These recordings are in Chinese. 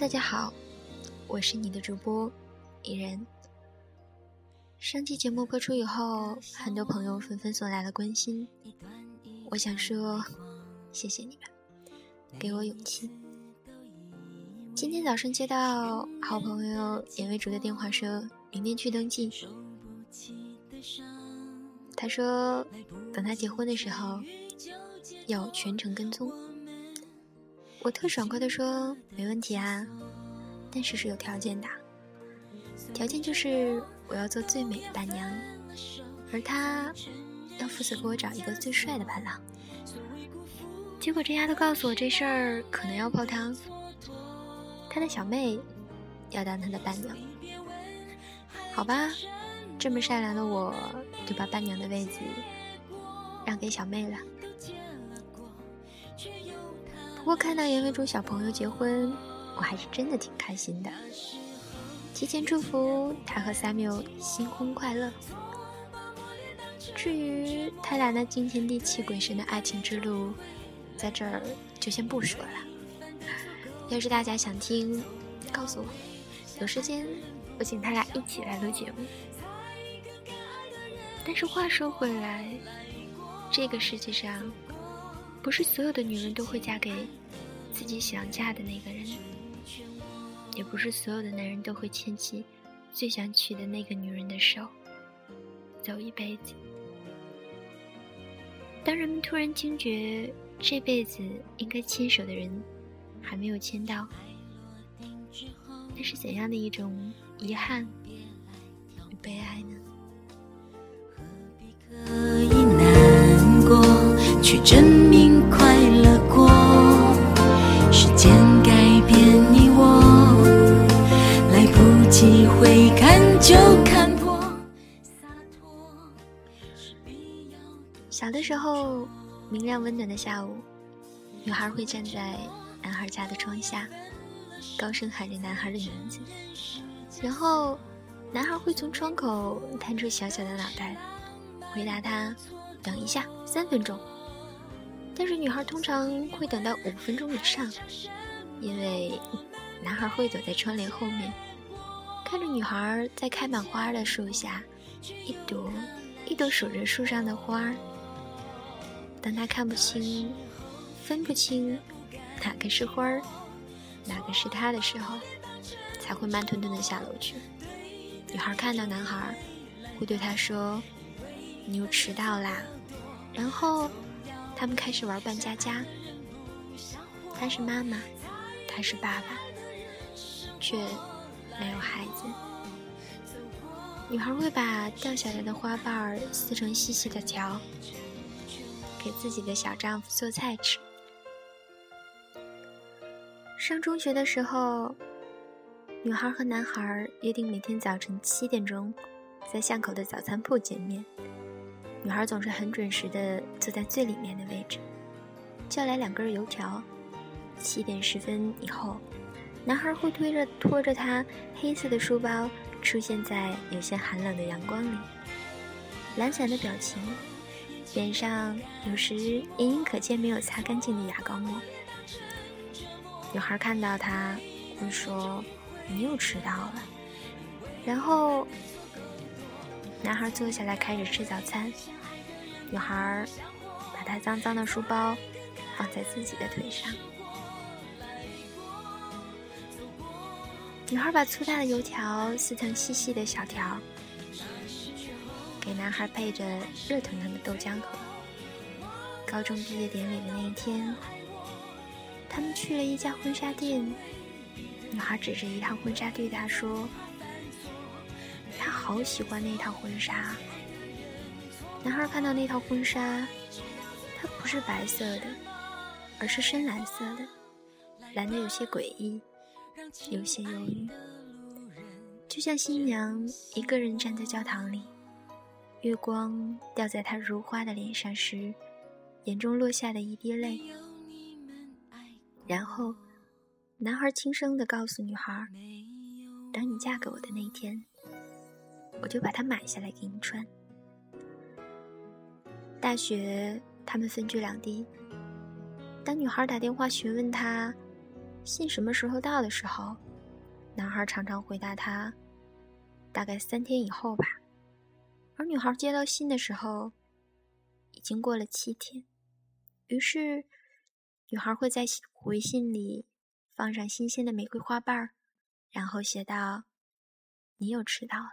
大家好，我是你的主播伊人。上期节目播出以后，很多朋友纷纷送来了关心，我想说谢谢你们，给我勇气。今天早上接到好朋友严为竹的电话，说明天去登记。他说等他结婚的时候要全程跟踪。我特爽快的说没问题啊，但是是有条件的，条件就是我要做最美的伴娘，而他要负责给我找一个最帅的伴郎。结果这丫头告诉我这事儿可能要泡汤。他的小妹要当他的伴娘，好吧，这么善良的我就把伴娘的位子让给小妹了。不过看到严为主小朋友结婚，我还是真的挺开心的。提前祝福他和 Samuel 新婚快乐。至于他俩那惊天地泣鬼神的爱情之路，在这儿就先不说了。要是大家想听，告诉我，有时间我请他俩一起来录节目。但是话说回来，这个世界上，不是所有的女人都会嫁给自己想嫁的那个人，也不是所有的男人都会牵起最想娶的那个女人的手，走一辈子。当人们突然惊觉这辈子应该牵手的人，还没有牵到，那是怎样的一种遗憾与悲哀呢？何必刻意难过，去证明小的时候，明亮温暖的下午，女孩会站在。男孩家的窗下，高声喊着男孩的名字，然后男孩会从窗口探出小小的脑袋，回答他：“等一下，三分钟。”但是女孩通常会等到五分钟以上，因为男孩会躲在窗帘后面，看着女孩在开满花的树下，一朵一朵数着树上的花。当他看不清、分不清。哪个是花儿，哪个是他的时候，才会慢吞吞的下楼去。女孩看到男孩，会对他说：“你又迟到啦。”然后他们开始玩扮家家。他是妈妈，他是爸爸，却没有孩子。女孩会把掉下来的花瓣撕成细细的条，给自己的小丈夫做菜吃。上中学的时候，女孩和男孩约定每天早晨七点钟，在巷口的早餐铺见面。女孩总是很准时的坐在最里面的位置，叫来两根油条。七点十分以后，男孩会推着拖着他黑色的书包出现在有些寒冷的阳光里，懒散的表情，脸上有时隐隐可见没有擦干净的牙膏沫。女孩看到他，会说：“你又迟到了。”然后，男孩坐下来开始吃早餐。女孩把他脏脏的书包放在自己的腿上。女孩把粗大的油条撕成细细的小条，给男孩配着热腾腾的豆浆喝。高中毕业典礼的那一天。他们去了一家婚纱店，女孩指着一套婚纱对他说：“她好喜欢那套婚纱。”男孩看到那套婚纱，它不是白色的，而是深蓝色的，蓝的有些诡异，有些忧郁，就像新娘一个人站在教堂里，月光掉在她如花的脸上时，眼中落下的一滴泪。然后，男孩轻声地告诉女孩：“等你嫁给我的那天，我就把它买下来给你穿。”大学，他们分居两地。当女孩打电话询问他信什么时候到的时候，男孩常常回答他：“大概三天以后吧。”而女孩接到信的时候，已经过了七天。于是，女孩会在回信里放上新鲜的玫瑰花瓣，然后写道：“你又迟到了。”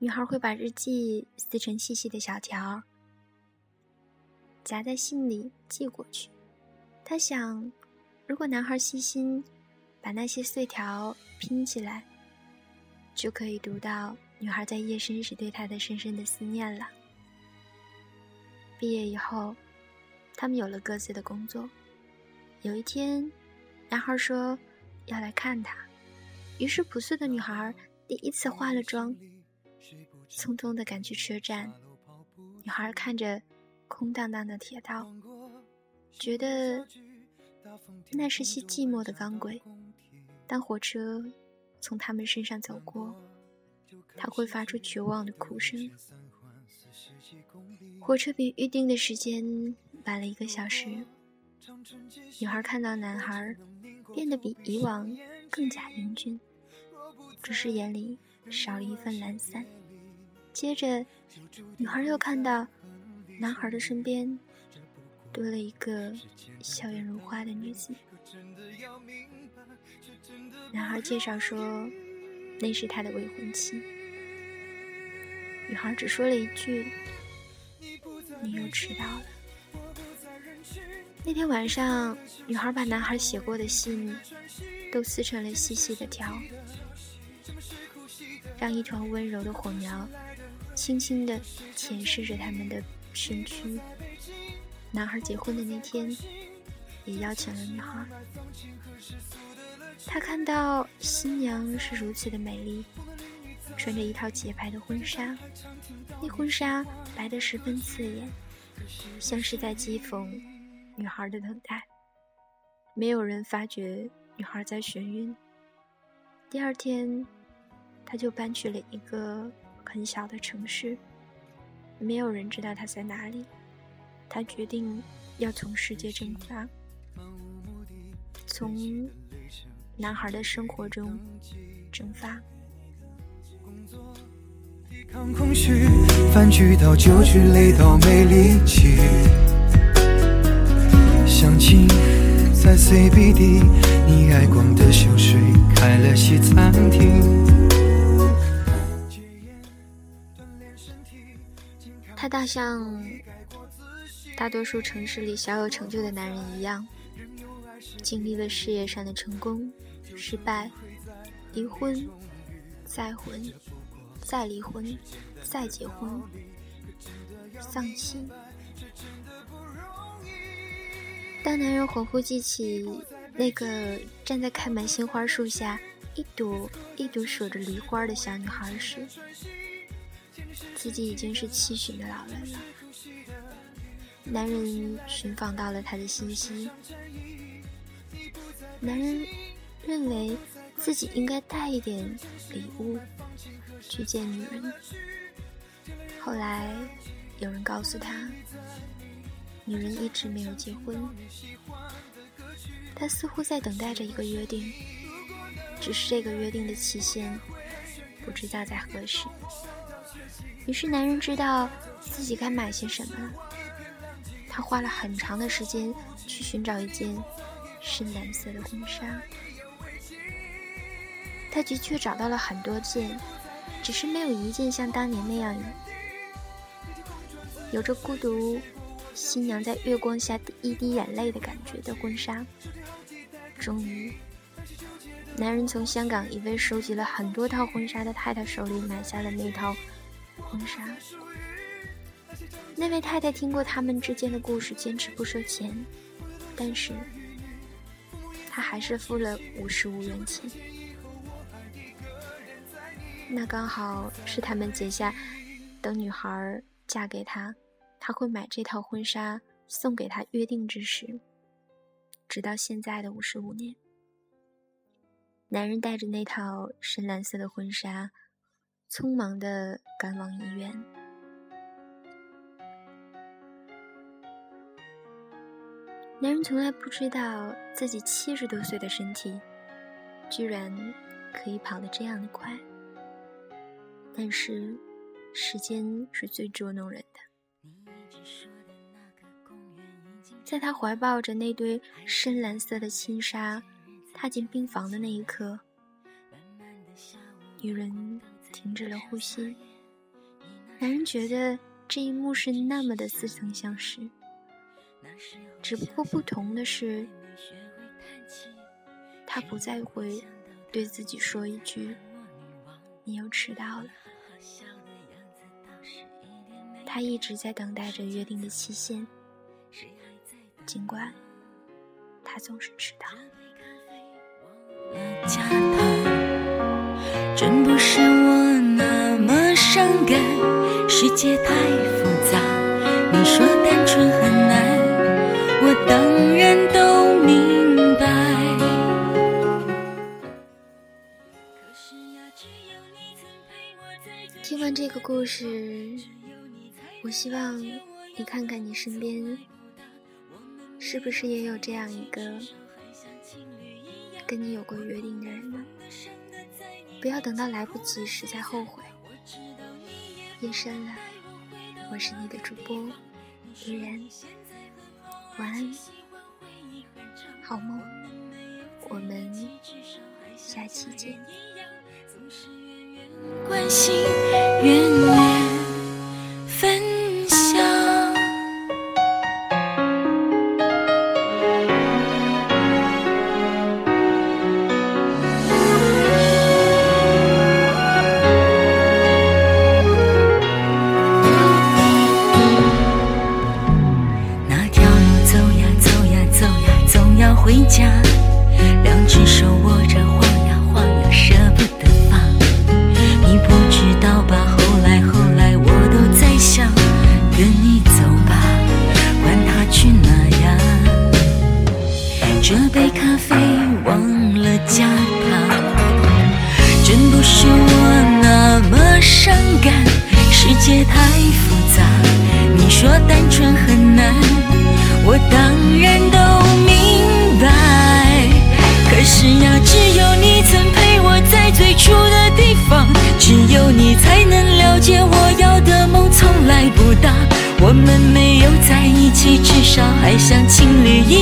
女孩会把日记撕成细细的小条，夹在信里寄过去。她想，如果男孩细心把那些碎条拼起来，就可以读到女孩在夜深时对他的深深的思念了。毕业以后，他们有了各自的工作。有一天，男孩说要来看她，于是朴素的女孩第一次化了妆。匆匆的赶去车站，女孩看着空荡荡的铁道，觉得那是些寂寞的钢轨。当火车从他们身上走过，他会发出绝望的哭声。火车比预定的时间晚了一个小时，女孩看到男孩变得比以往更加英俊，只是眼里少了一份懒散。接着，女孩又看到男孩的身边多了一个笑颜如花的女子。男孩介绍说，那是他的未婚妻。女孩只说了一句：“你又迟到了。”那天晚上，女孩把男孩写过的信都撕成了细细的条，让一团温柔的火苗。轻轻地舔舐着他们的身躯。男孩结婚的那天，也邀请了女孩。他看到新娘是如此的美丽，穿着一套洁白的婚纱，那婚纱白得十分刺眼，像是在讥讽女孩的等待。没有人发觉女孩在眩晕。第二天，他就搬去了一个。很小的城市，没有人知道他在哪里。他决定要从世界蒸发，从男孩的生活中蒸发。抗空虚，饭局到酒局，累到没力气。相亲在 CBD，你爱逛的秀水开了西餐厅。他大像大多数城市里小有成就的男人一样，经历了事业上的成功、失败、离婚、再婚、再离婚、再结婚、丧妻。当男人恍惚记起那个站在开满鲜花树下，一朵一朵守着梨花的小女孩时，自己已经是七旬的老人了。男人寻访到了他的信息。男人认为自己应该带一点礼物去见女人。后来有人告诉他，女人一直没有结婚。他似乎在等待着一个约定，只是这个约定的期限不知道在何时。于是，男人知道自己该买些什么了。他花了很长的时间去寻找一件深蓝色的婚纱。他的确找到了很多件，只是没有一件像当年那样有着孤独新娘在月光下一滴眼泪的感觉的婚纱。终于，男人从香港一位收集了很多套婚纱的太太手里买下了那套。婚纱，那位太太听过他们之间的故事，坚持不收钱，但是他还是付了五十五元钱。那刚好是他们结下，等女孩嫁给他，他会买这套婚纱送给她约定之时。直到现在的五十五年，男人带着那套深蓝色的婚纱。匆忙的赶往医院。男人从来不知道自己七十多岁的身体，居然可以跑得这样的快。但是，时间是最捉弄人的。在他怀抱着那堆深蓝色的轻纱，踏进病房的那一刻，女人停止了呼吸。男人觉得这一幕是那么的似曾相识。只不过不同的是，他不再会对自己说一句“你又迟到了”。他一直在等待着约定的期限，尽管他总是迟到。真不是我那么伤感，世界太复杂。你说单纯很。当然都明白。听完这个故事，我希望你看看你身边，是不是也有这样一个跟你有过约定的人呢？不要等到来不及时再后悔。夜深了，我是你的主播依然。晚安，好梦，我们下期见。这杯咖啡忘了加糖，真不是我那么伤感。世界太复杂，你说单纯很难，我当然都明白。可是呀，只有你曾陪我在最初的地方，只有你才能了解我要的梦从来不大。我们没有在一起，至少还像情侣一样。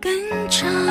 跟着